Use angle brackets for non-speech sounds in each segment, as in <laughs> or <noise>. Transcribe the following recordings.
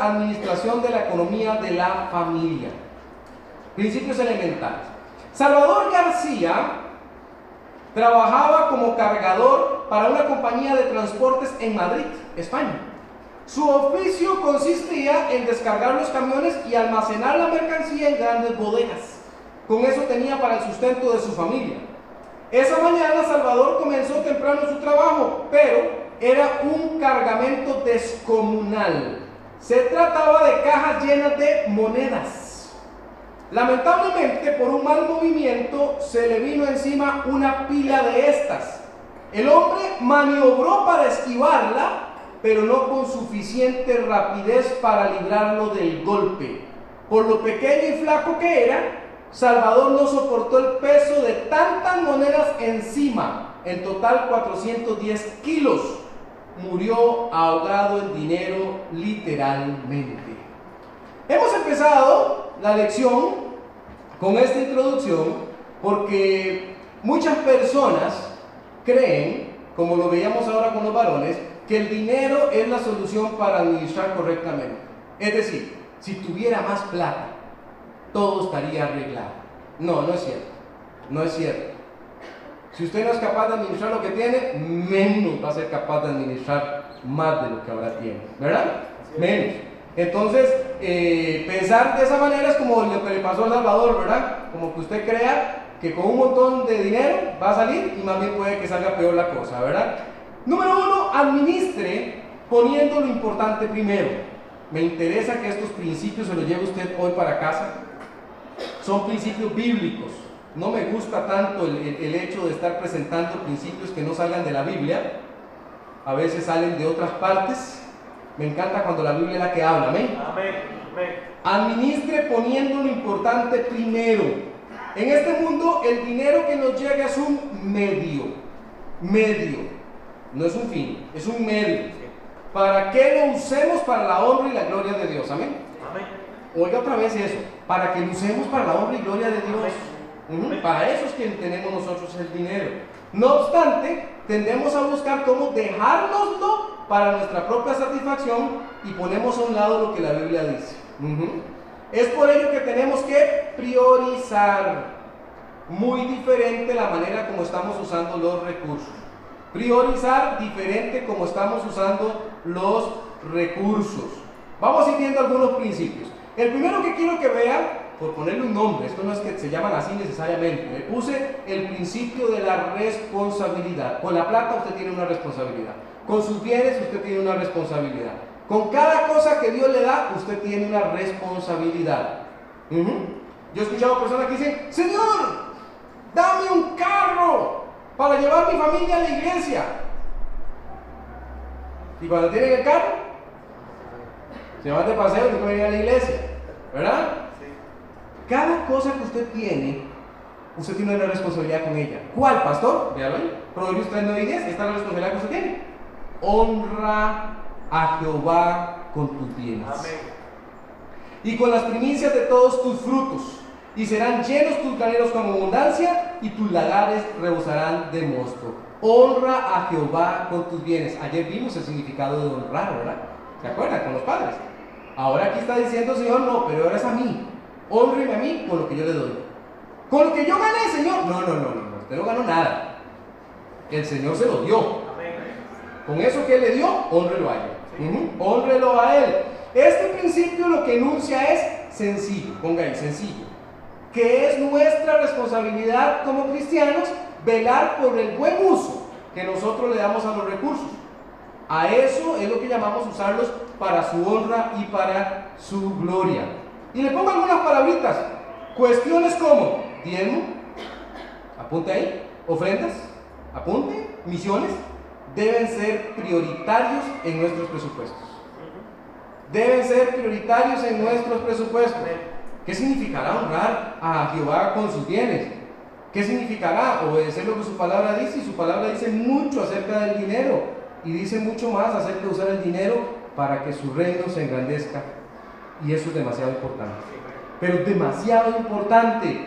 administración de la economía de la familia. Principios elementales. Salvador García trabajaba como cargador para una compañía de transportes en Madrid, España. Su oficio consistía en descargar los camiones y almacenar la mercancía en grandes bodegas. Con eso tenía para el sustento de su familia. Esa mañana Salvador comenzó temprano su trabajo, pero era un cargamento descomunal. Se trataba de cajas llenas de monedas. Lamentablemente, por un mal movimiento, se le vino encima una pila de estas. El hombre maniobró para esquivarla pero no con suficiente rapidez para librarlo del golpe. Por lo pequeño y flaco que era, Salvador no soportó el peso de tantas monedas encima, en total 410 kilos. Murió ahogado en dinero literalmente. Hemos empezado la lección con esta introducción porque muchas personas creen, como lo veíamos ahora con los varones, que el dinero es la solución para administrar correctamente. Es decir, si tuviera más plata, todo estaría arreglado. No, no es cierto. No es cierto. Si usted no es capaz de administrar lo que tiene, menos va a ser capaz de administrar más de lo que ahora tiene. ¿Verdad? Menos. Entonces, eh, pensar de esa manera es como lo que le pasó a Salvador, ¿verdad? Como que usted crea que con un montón de dinero va a salir y más bien puede que salga peor la cosa, ¿verdad? Número uno, administre poniendo lo importante primero. Me interesa que estos principios se los lleve usted hoy para casa. Son principios bíblicos. No me gusta tanto el, hecho de estar presentando principios que no salgan de la Biblia. A veces salen de otras partes. Me encanta cuando la Biblia es la que habla. Amén. Amén. Administre poniendo lo importante primero. En este mundo el dinero que nos llega es un medio. Medio no es un fin, es un medio. ¿Para que lo usemos para la honra y la gloria de Dios? Amén. Oiga otra vez eso, para que lo usemos para la honra y gloria de Dios. Para eso es que tenemos nosotros el dinero. No obstante, tendemos a buscar cómo dejárnoslo para nuestra propia satisfacción y ponemos a un lado lo que la Biblia dice. Es por ello que tenemos que priorizar muy diferente la manera como estamos usando los recursos. Priorizar diferente como estamos usando los recursos. Vamos a ir viendo algunos principios. El primero que quiero que vean, por ponerle un nombre, esto no es que se llaman así necesariamente, le puse el principio de la responsabilidad. Con la plata usted tiene una responsabilidad. Con sus bienes usted tiene una responsabilidad. Con cada cosa que Dios le da, usted tiene una responsabilidad. Yo he escuchado personas que dicen, Señor, dame un carro para llevar mi familia a la iglesia. Y cuando tienen el carro, se van de paseo y no pueden ir a la iglesia. ¿Verdad? Cada cosa que usted tiene, usted tiene una responsabilidad con ella. ¿Cuál, pastor? Véalo ahí. Proverbios 3, 9 y 10. Esta es la responsabilidad que usted tiene. Honra a Jehová con tus bienes. Amén. Y con las primicias de todos tus frutos y serán llenos tus graneros con abundancia y tus lagares rebosarán de mosto. Honra a Jehová con tus bienes. Ayer vimos el significado de honrar, ¿verdad? ¿Se acuerdan? Con los padres. Ahora aquí está diciendo, Señor, no, pero ahora es a mí. Honreme a mí con lo que yo le doy. Con lo que yo gané, Señor. No, no, no, no. Usted no ganó nada. El Señor se lo dio. Con eso que le dio, honrelo a Él. A Él. Este principio lo que enuncia es sencillo. Ponga ahí, sencillo que es nuestra responsabilidad como cristianos velar por el buen uso que nosotros le damos a los recursos. A eso es lo que llamamos usarlos para su honra y para su gloria. Y le pongo algunas palabritas. Cuestiones como diezmo, apunte ahí, ofrendas, apunte, misiones, deben ser prioritarios en nuestros presupuestos. Deben ser prioritarios en nuestros presupuestos. ¿Qué significará honrar a Jehová con sus bienes? ¿Qué significará obedecer lo que su palabra dice? Y su palabra dice mucho acerca del dinero y dice mucho más acerca de usar el dinero para que su reino se engrandezca. Y eso es demasiado importante. Pero demasiado importante.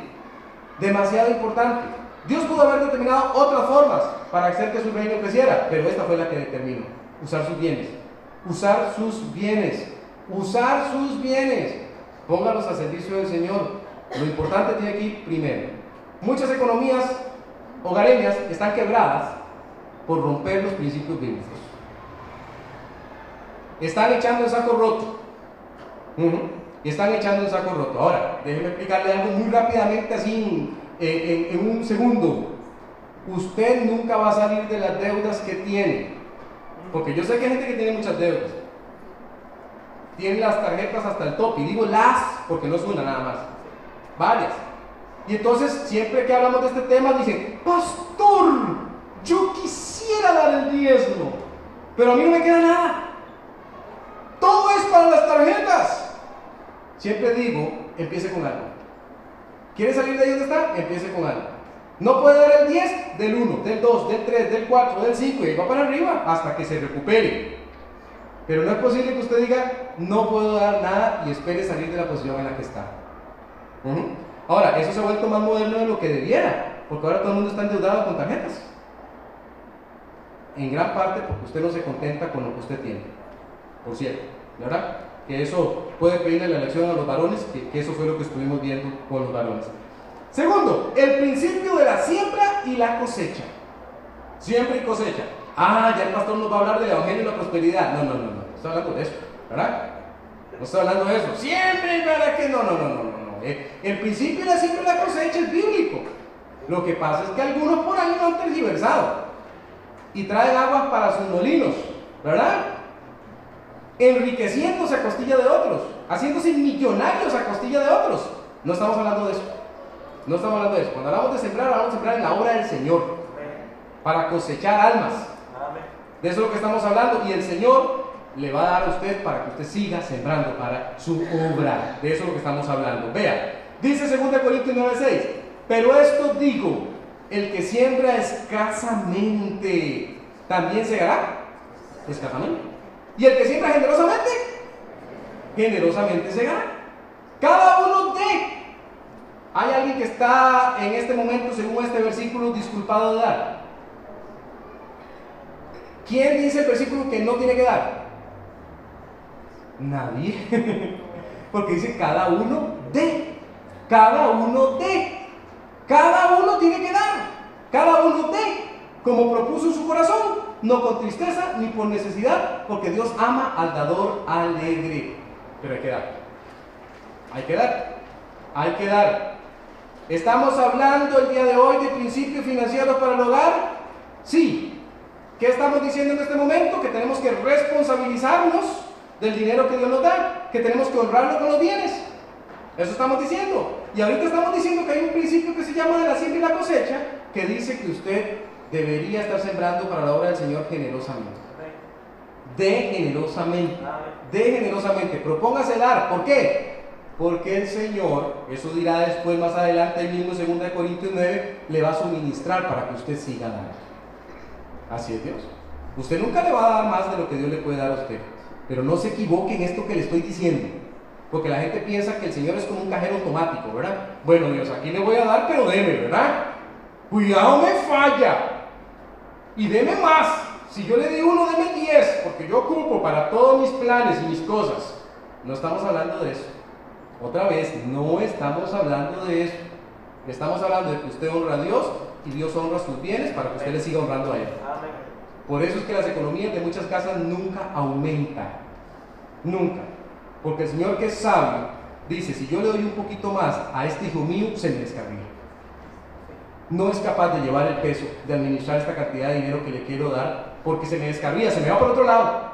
Demasiado importante. Dios pudo haber determinado otras formas para hacer que su reino creciera, pero esta fue la que determinó. Usar sus bienes. Usar sus bienes. Usar sus bienes. Póngalos a servicio del Señor. Lo importante tiene aquí primero. Muchas economías hogareñas están quebradas por romper los principios bíblicos. Están echando el saco roto. Y están echando el saco roto. Ahora, déjenme explicarle algo muy rápidamente, así en, un segundo. Usted nunca va a salir de las deudas que tiene. Porque yo sé que hay gente que tiene muchas deudas. Tiene las tarjetas hasta el top. Y digo las porque no es una nada más. Varias. Y entonces, siempre que hablamos de este tema, dicen, pastor, yo quisiera dar el diezmo, pero a mí no me queda nada. Todo es para las tarjetas. Siempre digo, empiece con algo. ¿Quiere salir de ahí donde está? Empiece con algo. No puede dar el 10 del 1, del 2, del 3, del 4, del 5 y va para arriba hasta que se recupere. Pero no es posible que usted diga, no puedo dar nada y espere salir de la posición en la que está. Ahora, eso se ha vuelto más moderno de lo que debiera, porque ahora todo el mundo está endeudado con tarjetas. En gran parte porque usted no se contenta con lo que usted tiene. Por cierto, ¿verdad? Que eso puede pedirle la elección a los varones, que, eso fue lo que estuvimos viendo con los varones. Segundo, el principio de la siembra y la cosecha. Siembra y cosecha. Ah, ya el pastor nos va a hablar del evangelio y la prosperidad. No, no, no, no. No estoy hablando de eso, ¿verdad? No estoy hablando de eso. Siempre para que. No, no, no, no, no. Eh, el principio de la siembra y la cosecha es bíblico. Lo que pasa es que algunos por ahí lo han tergiversado y traen aguas para sus molinos, ¿verdad? Enriqueciéndose a costilla de otros, haciéndose millonarios a costilla de otros. No estamos hablando de eso. No estamos hablando de eso. Cuando hablamos de sembrar, hablamos de sembrar en la obra del Señor, para cosechar almas. De eso es lo que estamos hablando. Y el Señor le va a dar a usted para que usted siga sembrando para su obra. De eso es lo que estamos hablando. Vea, dice 2 Corintios 9:6, pero esto digo, el que siembra escasamente, también segará escasamente. Y el que siembra generosamente, generosamente segará. Cada uno de. Hay alguien que está en este momento, según este versículo, disculpado de dar. ¿Quién dice el versículo que no tiene que dar? Nadie. <laughs> Porque dice cada uno de. Cada uno de. Cada uno tiene que dar, cada uno de, como propuso su corazón, no con tristeza ni por necesidad, porque Dios ama al dador alegre. Pero hay que dar, hay que dar, hay que dar. ¿Estamos hablando el día de hoy de principios financieros para el hogar? Sí. ¿Qué estamos diciendo en este momento? Que tenemos que responsabilizarnos del dinero que Dios nos da, que tenemos que honrarlo con los bienes. Eso estamos diciendo. Y ahorita estamos diciendo que hay un principio que se llama de la siembra y la cosecha, que dice que usted debería estar sembrando para la obra del Señor generosamente. De generosamente. De generosamente. Propóngase dar. ¿Por qué? Porque el Señor, eso dirá después más adelante, el mismo 2 Corintios 9, le va a suministrar para que usted siga dando. Así es Dios. Usted nunca le va a dar más de lo que Dios le puede dar a usted. Pero no se equivoque en esto que le estoy diciendo. Porque la gente piensa que el Señor es como un cajero automático, ¿verdad? Bueno, Dios, aquí le voy a dar, pero deme, ¿verdad? Cuidado, me falla. Y deme más. Si yo le di uno, deme diez, porque yo ocupo para todos mis planes y mis cosas. No estamos hablando de eso. Otra vez, no estamos hablando de eso. Estamos hablando de que usted honra a Dios y Dios honra sus bienes para que usted le siga honrando a Él. Por eso es que las economías de muchas casas nunca aumentan. Nunca. Porque el Señor que es sabio dice, si yo le doy un poquito más a este hijo mío, se me descarría. No es capaz de llevar el peso de administrar esta cantidad de dinero que le quiero dar porque se me descarría, se me va por otro lado.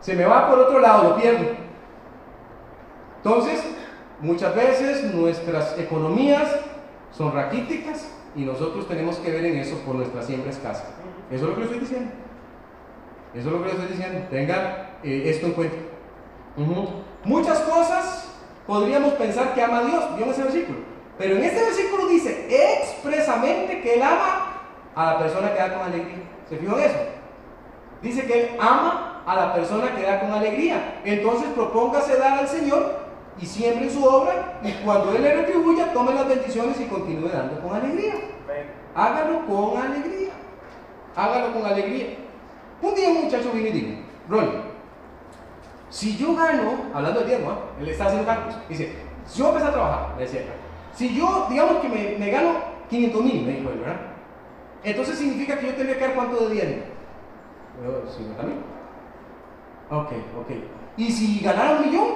Se me va por otro lado, lo pierdo. Entonces, muchas veces nuestras economías son raquíticas y nosotros tenemos que ver en eso por nuestra siembra escasa. Eso es lo que le estoy diciendo. Eso es lo que le estoy diciendo. Tengan eh, esto en cuenta. Muchas cosas podríamos pensar que ama a Dios, en ese versículo. Pero en este versículo dice expresamente que Él ama a la persona que da con alegría. ¿Se fijó en eso? Dice que Él ama a la persona que da con alegría. Entonces propóngase dar al Señor y siembre en su obra y cuando Él le retribuya, tome las bendiciones y continúe dando con alegría. Hágalo con alegría. Hágalo con alegría. Un día un muchacho vino y dijo, Ronnie, si yo gano, hablando del diezmo, ¿eh? él está haciendo cálculos, dice, si yo empiezo a trabajar, le decía, si yo, digamos que me, gano 500 mil, me dijo él, ¿verdad? Entonces significa que yo tendría que dar cuánto de diezmo? 50 mil. Ok, ok. ¿Y si ganara un millón?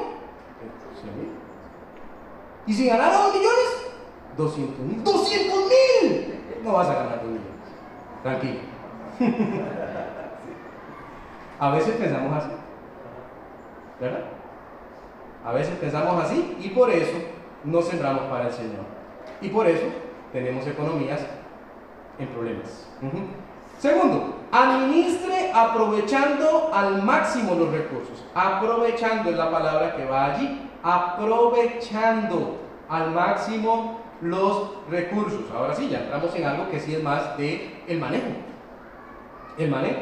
100 mil. ¿Y si ganara dos millones? 200 mil. ¡200 mil! No vas a ganar dos millones. Tranquilo. <laughs> a veces pensamos así. ¿Verdad? A veces pensamos así y por eso no sembramos para el Señor. Y por eso tenemos economías en problemas. Segundo, administre aprovechando al máximo los recursos. Aprovechando es la palabra que va allí. Aprovechando al máximo los recursos. Ahora sí, ya entramos en algo que sí es más de el manejo. El manejo.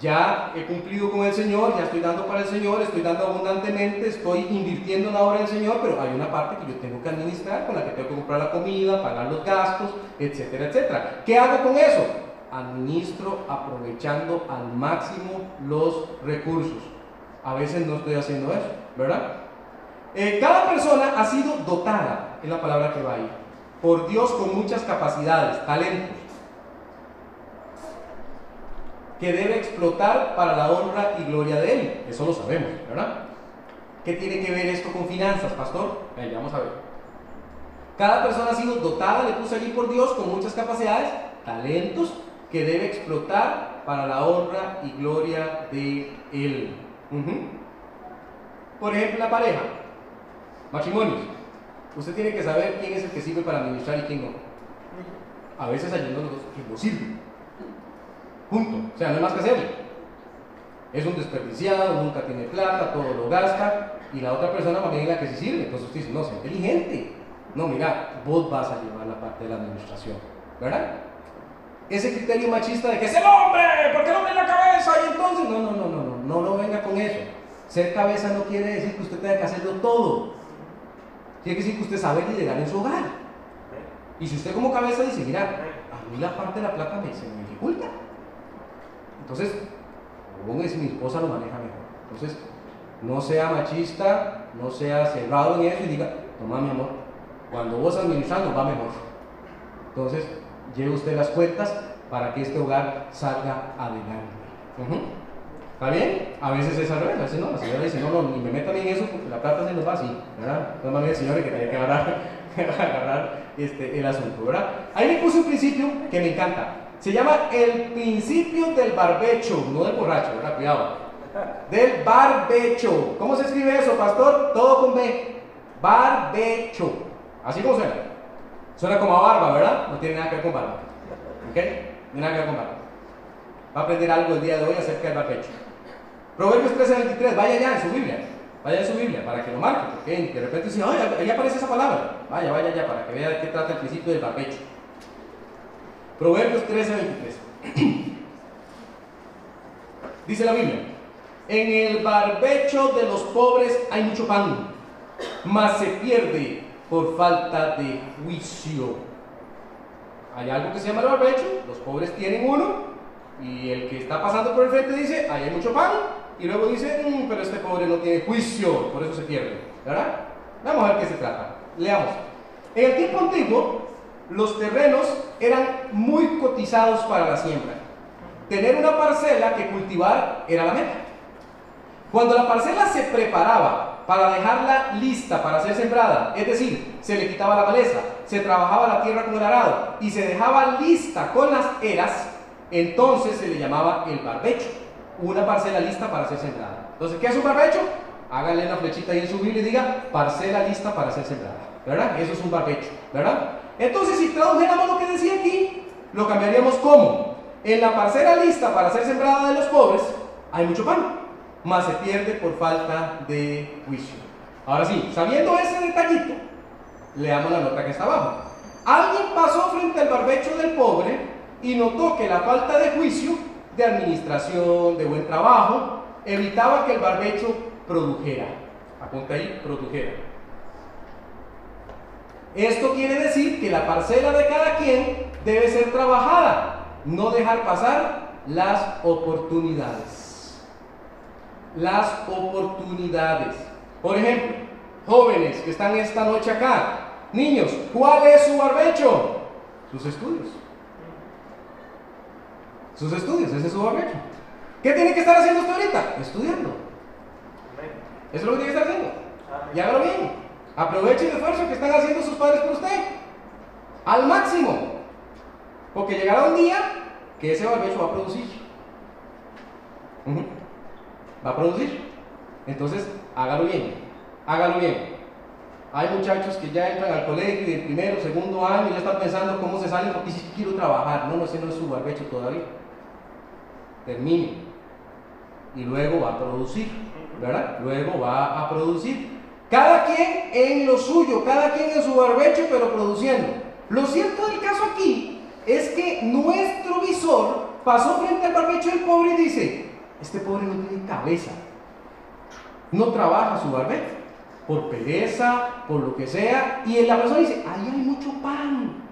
Ya he cumplido con el Señor, ya estoy dando para el Señor, estoy dando abundantemente, estoy invirtiendo en la obra del Señor, pero hay una parte que yo tengo que administrar, con la que tengo que comprar la comida, pagar los gastos, etcétera, etcétera. ¿Qué hago con eso? Administro aprovechando al máximo los recursos. A veces no estoy haciendo eso, ¿verdad? Eh, cada persona ha sido dotada, es la palabra que va ahí, por Dios con muchas capacidades, talentos, que debe explotar para la honra y gloria de Él. Eso lo sabemos, ¿verdad? ¿Qué tiene que ver esto con finanzas, pastor? vamos a ver. Cada persona ha sido dotada, le puse allí por Dios, con muchas capacidades, talentos, que debe explotar para la honra y gloria de Él. Por ejemplo, la pareja. Matrimonios. Usted tiene que saber quién es el que sirve para administrar y quién no. A veces hay uno que no sirve. Punto. O sea, no hay más que hacerlo. Es un desperdiciado, nunca tiene plata, todo lo gasta, y la otra persona va a es la que se sirve. Entonces usted dice, no, sea inteligente. No, mira, vos vas a llevar la parte de la administración. ¿Verdad? Ese criterio machista de que es el hombre, porque el hombre es la cabeza, y entonces, no, no, no, no, no, no, no venga con eso. Ser cabeza no quiere decir que usted tenga que hacerlo todo. Quiere decir que usted sabe liderar en su hogar. Y si usted como cabeza dice, mira, a mí la parte de la plata me, se me dificulta. Entonces, como es mi esposa lo maneja mejor. Entonces, no sea machista, no sea cerrado en eso y diga, toma mi amor, cuando vos administrando va mejor. Entonces, lleve usted las cuentas para que este hogar salga adelante. ¿Está bien? A veces es al revés, a veces no. La señora dice, no, no, ni me metan en eso porque la plata se nos va así, ¿verdad? No más bien, señores, que tenía que agarrar, <laughs> agarrar este, el asunto, ¿verdad? Ahí me puse un principio que me encanta. Se llama el principio del barbecho, no del borracho, ¿verdad? Cuidado. Del barbecho. ¿Cómo se escribe eso, pastor? Todo con B. Barbecho. Así como suena. Suena como a barba, ¿verdad? No tiene nada que ver con barba. ¿Ok? No tiene nada que ver con barba. Va a aprender algo el día de hoy acerca del barbecho. Proverbios 13, 23, vaya ya en su Biblia, vaya en su Biblia para que lo marque, porque de repente dice, ay, ahí aparece esa palabra. Vaya, vaya ya para que vea de qué trata el principio del barbecho. Proverbios 13, 23. Dice la Biblia, en el barbecho de los pobres hay mucho pan, mas se pierde por falta de juicio. Hay algo que se llama el barbecho, los pobres tienen uno, y el que está pasando por el frente dice, ahí hay mucho pan, y luego dice, mm, pero este pobre no tiene juicio, por eso se pierde. Vamos a ver qué se trata. Leamos. En el tiempo antiguo, los terrenos eran muy cotizados para la siembra. Tener una parcela que cultivar era la meta. Cuando la parcela se preparaba para dejarla lista para ser sembrada, es decir, se le quitaba la maleza, se trabajaba la tierra con el arado y se dejaba lista con las eras, entonces se le llamaba el barbecho una parcela lista para ser sembrada. Entonces, ¿qué es un barbecho? Háganle la flechita ahí en su Biblia y diga parcela lista para ser sembrada. ¿Verdad? Eso es un barbecho. ¿Verdad? Entonces, si tradujéramos lo que decía aquí, lo cambiaríamos como en la parcela lista para ser sembrada de los pobres hay mucho pan, más se pierde por falta de juicio. Ahora sí, sabiendo ese detallito, leamos la nota que está abajo. Alguien pasó frente al barbecho del pobre y notó que la falta de juicio de administración, de buen trabajo, evitaba que el barbecho produjera. Apunta ahí, produjera. Esto quiere decir que la parcela de cada quien debe ser trabajada, no dejar pasar las oportunidades. Las oportunidades. Por ejemplo, jóvenes que están esta noche acá, niños, ¿cuál es su barbecho? Sus estudios. Sus estudios, ese es su barbecho. ¿Qué tiene que estar haciendo usted ahorita? Estudiando. Eso es lo que tiene que estar haciendo. Y hágalo bien. Aproveche el esfuerzo que están haciendo sus padres por usted. Al máximo. Porque llegará un día que ese barbecho va a producir. Va a producir. Entonces, hágalo bien. Hágalo bien. Hay muchachos que ya entran al colegio y de primero, segundo año ya están pensando cómo se salen porque si quiero trabajar. No, no, ese no es su barbecho todavía. Termine. Y luego va a producir. ¿Verdad? Luego va a producir. Cada quien en lo suyo, cada quien en su barbecho, pero produciendo. Lo cierto del caso aquí es que nuestro visor pasó frente al barbecho del pobre y dice, este pobre no tiene cabeza, no trabaja su barbecho, por pereza, por lo que sea, y la persona dice, ahí hay mucho pan.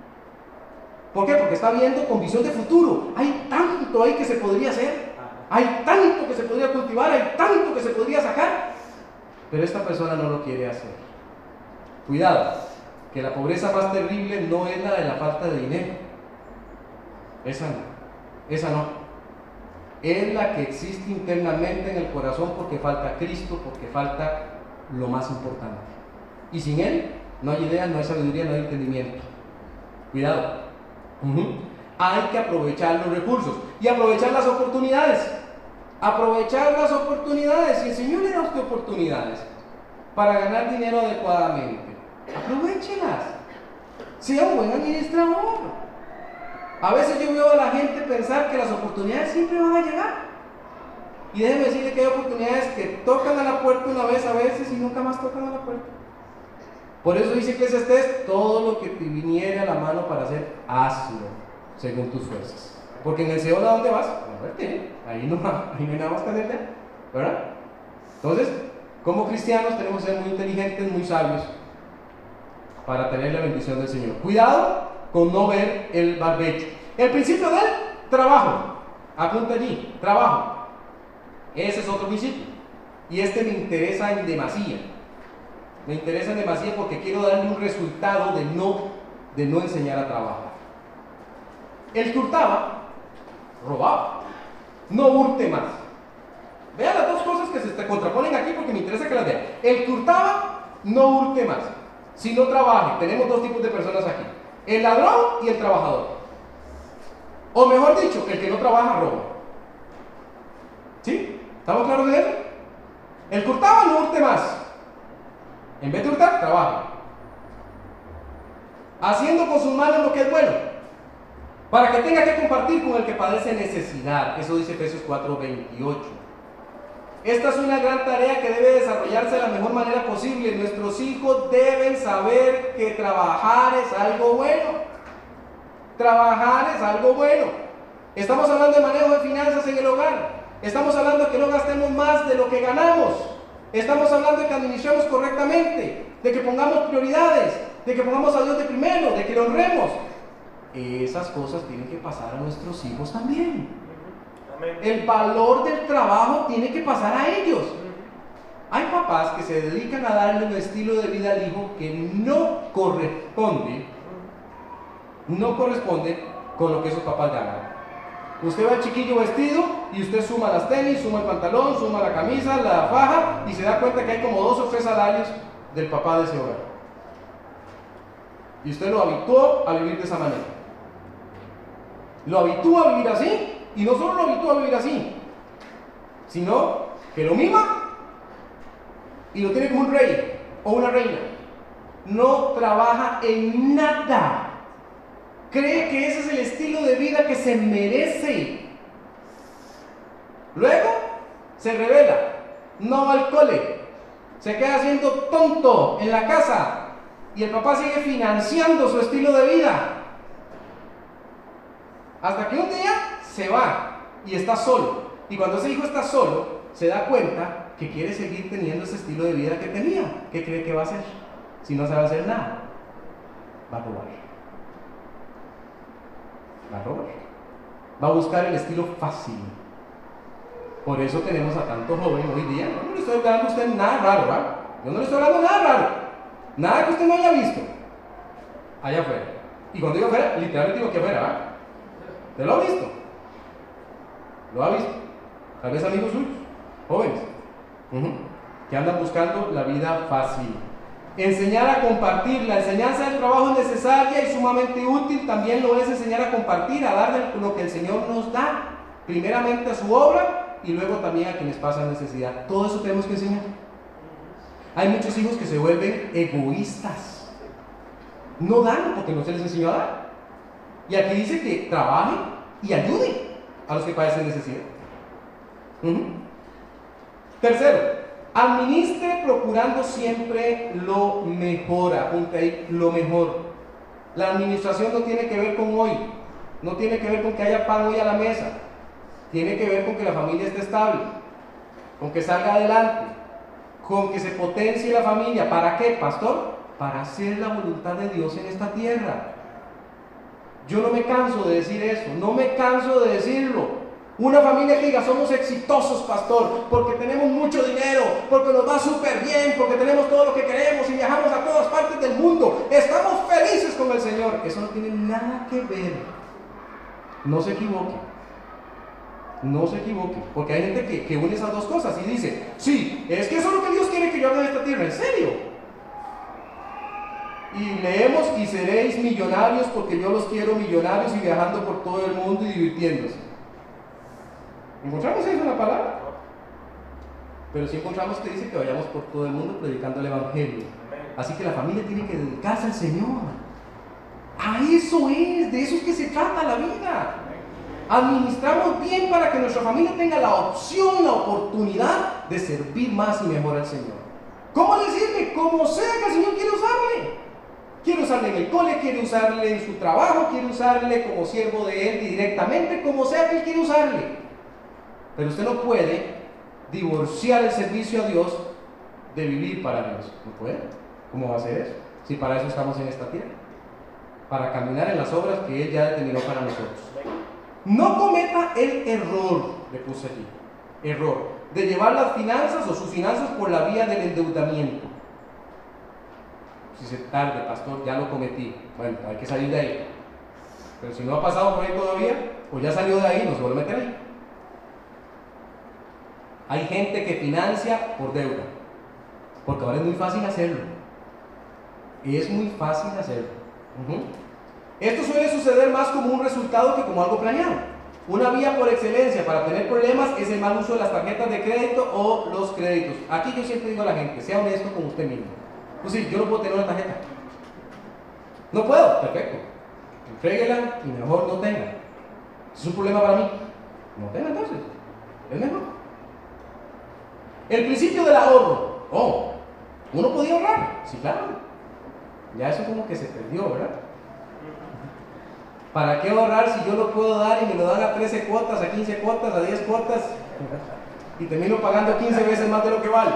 ¿Por qué? Porque está viendo con visión de futuro, hay tanto ahí que se podría hacer, hay tanto que se podría cultivar, hay tanto que se podría sacar, pero esta persona no lo quiere hacer. Cuidado, que la pobreza más terrible no es la de la falta de dinero. Esa no, esa no. Es la que existe internamente en el corazón porque falta Cristo, porque falta lo más importante. Y sin Él no hay idea, no hay sabiduría, no hay entendimiento. Cuidado. Hay que aprovechar los recursos y aprovechar las oportunidades. Aprovechar las oportunidades. Y el Señor le da usted oportunidades para ganar dinero adecuadamente. Aprovechelas. Sea un buen administrador. A veces yo veo a la gente pensar que las oportunidades siempre van a llegar. Y déjeme decirle que hay oportunidades que tocan a la puerta una vez a veces y nunca más tocan a la puerta. Por eso dice que estés todo lo que te viniera a la mano para hacer, hazlo según tus fuerzas. Porque en el Seol a dónde vas? A verte, ahí no, <laughs> ahí no hay nada más ¿verdad? Entonces, como cristianos tenemos que ser muy inteligentes, muy sabios para tener la bendición del Señor. Cuidado con no ver el barbecho. El principio del trabajo. Apunta allí, trabajo. Ese es otro principio. Y este me interesa en demasía. Me interesa en demasía porque quiero darle un resultado de no, de no enseñar a trabajar. El que hurtaba, robaba. No hurte más. Vean las dos cosas que se contraponen aquí porque me interesa que las vean. El que hurtaba, no hurte más. Si no trabaje, tenemos dos tipos de personas aquí. El ladrón y el trabajador. O mejor dicho, el que no trabaja roba. ¿Sí? ¿Estamos claros de eso? El que hurtaba no hurte más. En vez de hurtar, trabaja. Haciendo con sus manos lo que es bueno. Para que tenga que compartir con el que padece necesidad. Eso dice Efesios 4:28. Esta es una gran tarea que debe desarrollarse de la mejor manera posible. Nuestros hijos deben saber que trabajar es algo bueno. Trabajar es algo bueno. Estamos hablando de manejo de finanzas en el hogar. Estamos hablando de que no gastemos más de lo que ganamos. Estamos hablando de que administremos correctamente, de que pongamos prioridades, de que pongamos a Dios de primero, de que lo honremos. Esas cosas tienen que pasar a nuestros hijos también. El valor del trabajo tiene que pasar a ellos. Hay papás que se dedican a darle un estilo de vida al hijo que no corresponde, no corresponde con lo que esos papás ganan. Usted va al chiquillo vestido y usted suma las tenis, suma el pantalón, suma la camisa, la faja y se da cuenta que hay como dos o tres salarios del papá de ese hogar. Y usted lo habituó a vivir de esa manera. Lo habitúa a vivir así y no solo lo habitúa a vivir así, sino que lo mima y lo tiene como un rey o una reina. No trabaja en nada. Cree que ese es el estilo de vida que se merece. Luego se revela, no va al cole, se queda siendo tonto en la casa y el papá sigue financiando su estilo de vida. Hasta que un día se va y está solo. Y cuando ese hijo está solo, se da cuenta que quiere seguir teniendo ese estilo de vida que tenía. ¿Qué cree que va a hacer? Si no sabe hacer nada. va a robar. Va a robar. Va a buscar el estilo fácil. Por eso tenemos a tanto joven hoy día. No le estoy hablando a usted nada raro, ¿va? Yo no le estoy hablando nada raro. Nada que usted no haya visto. Allá afuera. Y cuando digo afuera, literalmente digo que afuera, ¿va? ¿Usted lo ha visto? ¿Lo ha visto? Tal vez amigos suyos, jóvenes, que andan buscando la vida fácil. Enseñar a compartir. La enseñanza del trabajo es necesaria y sumamente útil. También lo es enseñar a compartir, a dar lo que el Señor nos da. Primeramente a su obra y luego también a quienes pasan necesidad. Todo eso tenemos que enseñar. Hay muchos hijos que se vuelven egoístas. No dan porque no se les enseñó a dar. Y aquí dice que trabajen y ayuden a los que padecen necesidad. Tercero, administre procurando siempre lo mejor. Apunta ahí, lo mejor. La administración no tiene que ver con hoy, no tiene que ver con que haya pan hoy a la mesa, tiene que ver con que la familia esté estable, con que salga adelante, con que se potencie la familia. ¿Para qué, pastor? Para hacer la voluntad de Dios en esta tierra. Yo no me canso de decir eso, no me canso de decirlo. Una familia que diga, somos exitosos, pastor, porque tenemos mucho dinero, porque nos va súper bien, porque tenemos todo lo que queremos y viajamos a todas partes del mundo. Estamos felices con el Señor. Eso no tiene nada que ver. No se equivoque. No se equivoque. Porque hay gente que, que une esas dos cosas y dice, sí, es que eso es lo que Dios quiere que yo haga en esta tierra. ¿En serio? Y leemos y seréis millonarios porque yo los quiero millonarios y viajando por todo el mundo y divirtiéndose. ¿Encontramos eso en la palabra? Pero si encontramos que dice que vayamos por todo el mundo predicando el Evangelio. Así que la familia tiene que dedicarse al Señor. A eso es, de eso es que se trata la vida. Administramos bien para que nuestra familia tenga la opción, la oportunidad de servir más y mejor al Señor. ¿Cómo decirle? Como sea que el Señor quiere usarle. Quiere usarle en el cole, quiere usarle en su trabajo, quiere usarle como siervo de Él directamente, como sea que Él quiere usarle. Pero usted no puede divorciar el servicio a Dios de vivir para Dios. No puede. ¿Cómo va a hacer eso? Si para eso estamos en esta tierra. Para caminar en las obras que Él ya determinó para nosotros. No cometa el error, le puse aquí, error, de llevar las finanzas o sus finanzas por la vía del endeudamiento. Si se tarde, pastor, ya lo cometí. Bueno, hay que salir de ahí. Pero si no ha pasado por ahí todavía, o ya salió de ahí, no se vuelve a meter ahí. Hay gente que financia por deuda, porque ahora es muy fácil hacerlo. Es muy fácil hacerlo. Esto suele suceder más como un resultado que como algo planeado. Una vía por excelencia para tener problemas es el mal uso de las tarjetas de crédito o los créditos. Aquí yo siempre digo a la gente, sea honesto con usted mismo. Pues sí, yo no puedo tener una tarjeta. No puedo, perfecto. Entréguela y mejor no tenga. Es un problema para mí. No tenga entonces. Es mejor. El principio del ahorro. Oh, uno podía ahorrar. Sí, claro. Ya eso como que se perdió, ¿verdad? ¿Para qué ahorrar si yo lo puedo dar y me lo dan a 13 cuotas, a 15 cuotas, a 10 cuotas y termino pagando 15 veces más de lo que vale?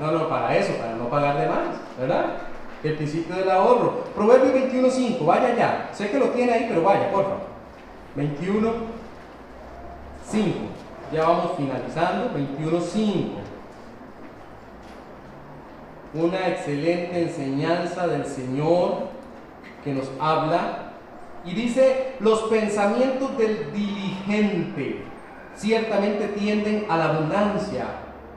No, no, para eso, para no pagar de más, ¿verdad? El principio del ahorro. Proverbio 21.5, vaya ya. Sé que lo tiene ahí, pero vaya, por favor. 21.5. Ya vamos finalizando. 21.5 una excelente enseñanza del Señor que nos habla y dice, los pensamientos del diligente ciertamente tienden a la abundancia,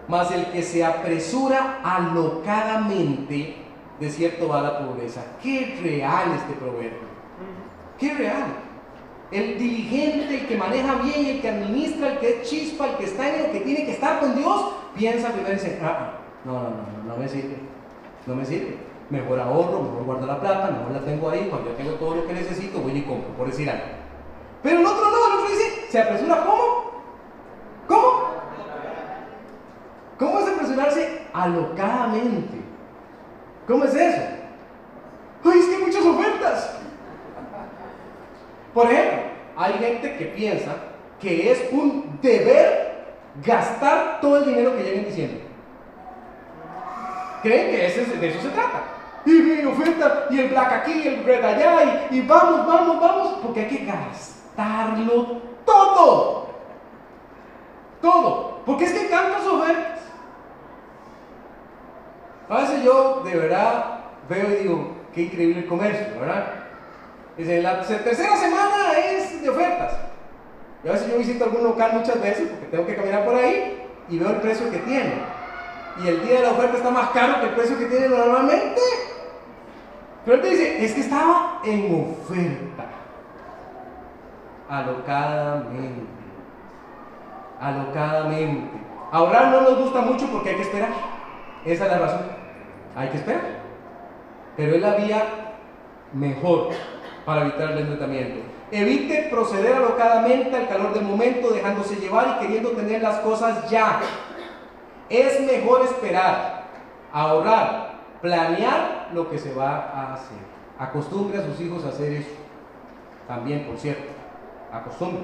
mas el que se apresura alocadamente, de cierto va a la pobreza. Qué real este proverbio. Qué real. El diligente, el que maneja bien, el que administra, el que es chispa, el que está en el que tiene que estar con Dios, piensa primero y dice, ah, no, no, no, no me sirve. No me sirve. Mejor ahorro, mejor guardo la plata, mejor la tengo ahí. Cuando ya tengo todo lo que necesito, voy y compro, por decir algo. Pero el otro no, el otro dice, ¿se apresura cómo? ¿Cómo? ¿Cómo es apresurarse alocadamente? ¿Cómo es eso? Ay, es que hay muchas ofertas. Por ejemplo, hay gente que piensa que es un deber gastar todo el dinero que lleguen diciendo creen que ese, de eso se trata. y mi oferta, y el black aquí, el red allá, y, y vamos, vamos, vamos, porque hay que gastarlo todo. Todo. Porque es que hay tantas ofertas. A yo de verdad veo y digo, qué increíble el comercio, ¿verdad? Dice, la tercera semana es de ofertas. Y a veces yo visito algún local muchas veces porque tengo que caminar por ahí y veo el precio que tiene. Y el día de la oferta está más caro que el precio que tiene normalmente. Pero él te dice, es que estaba en oferta. Alocadamente. Alocadamente. Ahorrar no nos gusta mucho porque hay que esperar. Esa es la razón. Hay que esperar. Pero es la vía mejor para evitar el endeudamiento. Evite proceder alocadamente al calor del momento, dejándose llevar y queriendo tener las cosas ya. Es mejor esperar, ahorrar, planear lo que se va a hacer. Acostumbre a sus hijos a hacer eso. También, por cierto, acostumbre.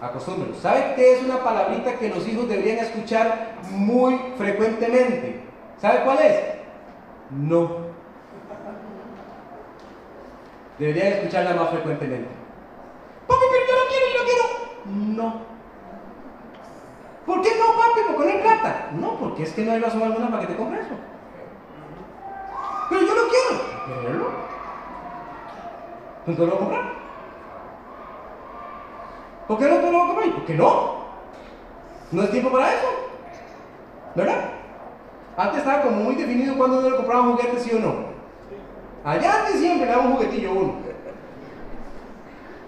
Acostumbre. ¿Sabe qué es una palabrita que los hijos deberían escuchar muy frecuentemente? ¿Sabe cuál es? No. Deberían escucharla más frecuentemente. Papi, pero yo no quiero, yo no quiero. No. ¿Por qué no, papi? Porque no plata. No, porque es que no hay razón alguna para que te compres eso. Pero yo no quiero. ¿Quererlo? ¿Entonces lo voy a comprar? ¿Por qué no te lo voy a comprar? ¿Por qué no? No es tiempo para eso. ¿Verdad? Antes estaba como muy definido cuando uno le compraba un juguete, sí o no. Allá antes siempre le daba un juguetillo uno.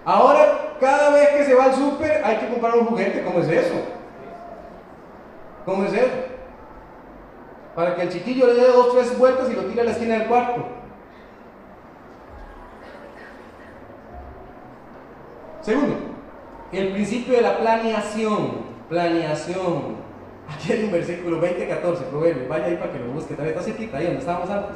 Ahora, cada vez que se va al súper, hay que comprar un juguete. ¿Cómo es eso? ¿Cómo es eso? Para que el chiquillo le dé dos, tres vueltas y lo tire a la esquina del cuarto. Segundo, el principio de la planeación. Planeación. Aquí hay un versículo 20-14, Proverbios. Vaya ahí para que lo busque. También está cerquita, ahí donde estábamos antes.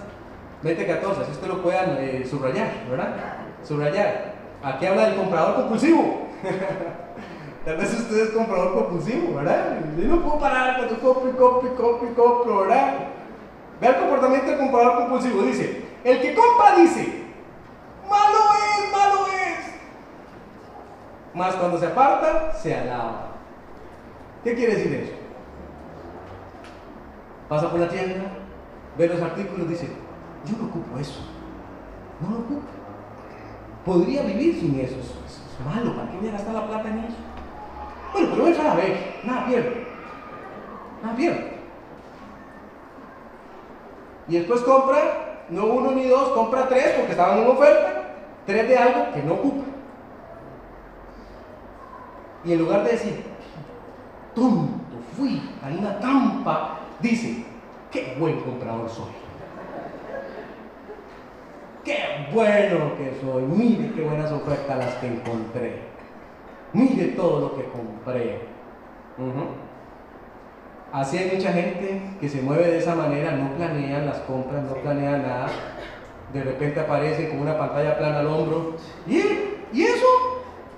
20-14, así usted lo puedan eh, subrayar, ¿verdad? Subrayar. Aquí habla del comprador compulsivo. <laughs> Tal vez usted es comprador compulsivo, ¿verdad? Yo no puedo parar, yo compro y compro y compro y compro, ¿verdad? Vea el comportamiento del comprador compulsivo. Dice, el que compra dice, malo es, malo. Más cuando se aparta, se alaba. ¿Qué quiere decir eso? Pasa por la tienda, ve los artículos, dice, yo no ocupo eso. No lo ocupo. Podría vivir sin eso. Eso es malo. ¿Para qué voy a gastar la plata en eso? Bueno, pero entra a ver. Nada pierde. Nada pierde. Y después compra, no uno ni dos, compra tres porque estaban en oferta. Tres de algo que no ocupa. Y en lugar de decir, tonto, fui a una trampa, dice, qué buen comprador soy. ¡Qué bueno que soy! Mire qué buenas ofertas las que encontré. Mire todo lo que compré. Así hay mucha gente que se mueve de esa manera, no planean las compras, no planean nada. De repente aparece con una pantalla plana al hombro. ¿Y, ¿Y eso?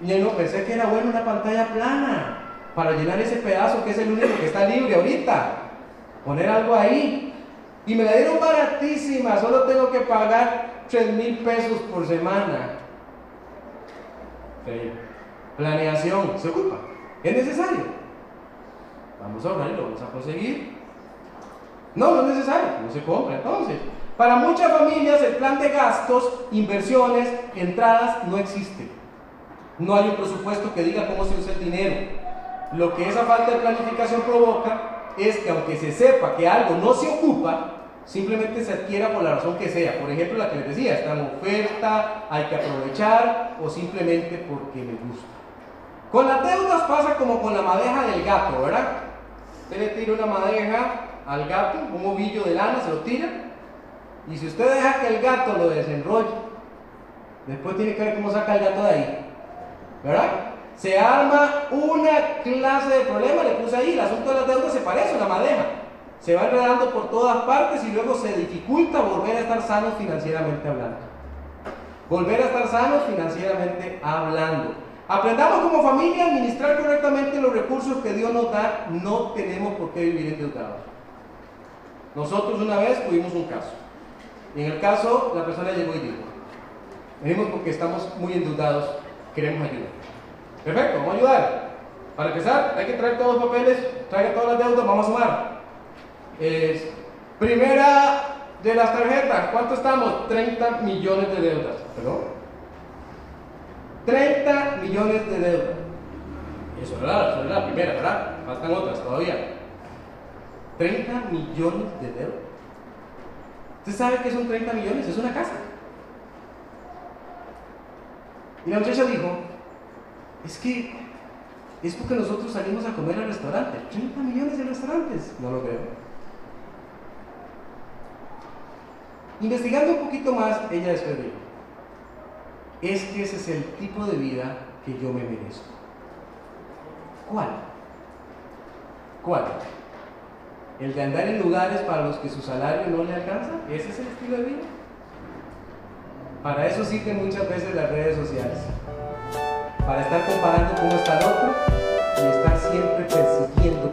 Y yo no pensé que era bueno una pantalla plana para llenar ese pedazo que es el único que está libre ahorita. Poner algo ahí. Y me la dieron baratísima, solo tengo que pagar 3 mil pesos por semana. Planeación, se ocupa. ¿Es necesario? Vamos a ahorrar y lo vamos a conseguir. No, no es necesario, no se compra entonces. Para muchas familias el plan de gastos, inversiones, entradas no existe. No hay un presupuesto que diga cómo se usa el dinero. Lo que esa falta de planificación provoca es que aunque se sepa que algo no se ocupa, simplemente se adquiera por la razón que sea. Por ejemplo, la que les decía, está en oferta, hay que aprovechar o simplemente porque me gusta. Con las deudas pasa como con la madeja del gato, ¿verdad? Usted le tira una madeja al gato, un ovillo de lana, se lo tira, y si usted deja que el gato lo desenrolle, después tiene que ver cómo saca el gato de ahí, ¿verdad? Se arma una clase de problema, le puse ahí, el asunto de las deudas se parece a la madeja se va enredando por todas partes y luego se dificulta volver a estar sanos financieramente hablando. Volver a estar sanos financieramente hablando. Aprendamos como familia a administrar correctamente los recursos que Dios nos da. No tenemos por qué vivir endeudados. Nosotros una vez tuvimos un caso. En el caso, la persona llegó y dijo, venimos porque estamos muy endeudados, queremos ayuda. Perfecto, vamos a ayudar. Para empezar, hay que traer todos los papeles, traiga todas las deudas, vamos a sumar. primera de las tarjetas, ¿cuánto estamos? 30 millones de deudas. ¿Perdón? 30 millones de deudas. Eso es la, la primera, ¿verdad? Faltan otras todavía. 30 millones de deudas. ¿Usted sabe qué son 30 millones? Es una casa. Y la muchacha dijo, es que es porque nosotros salimos a comer al restaurante. 30 millones de restaurantes. No lo creo. Investigando un poquito más, ella después es que ese es el tipo de vida que yo me merezco. ¿Cuál? ¿Cuál? ¿El de andar en lugares para los que su salario no le alcanza? ¿Ese es el estilo de vida? Para eso sirven muchas veces las redes sociales. Para estar comparando cómo está el otro y estar siempre persiguiendo